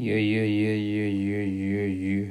有，有，有，有，有，有，有。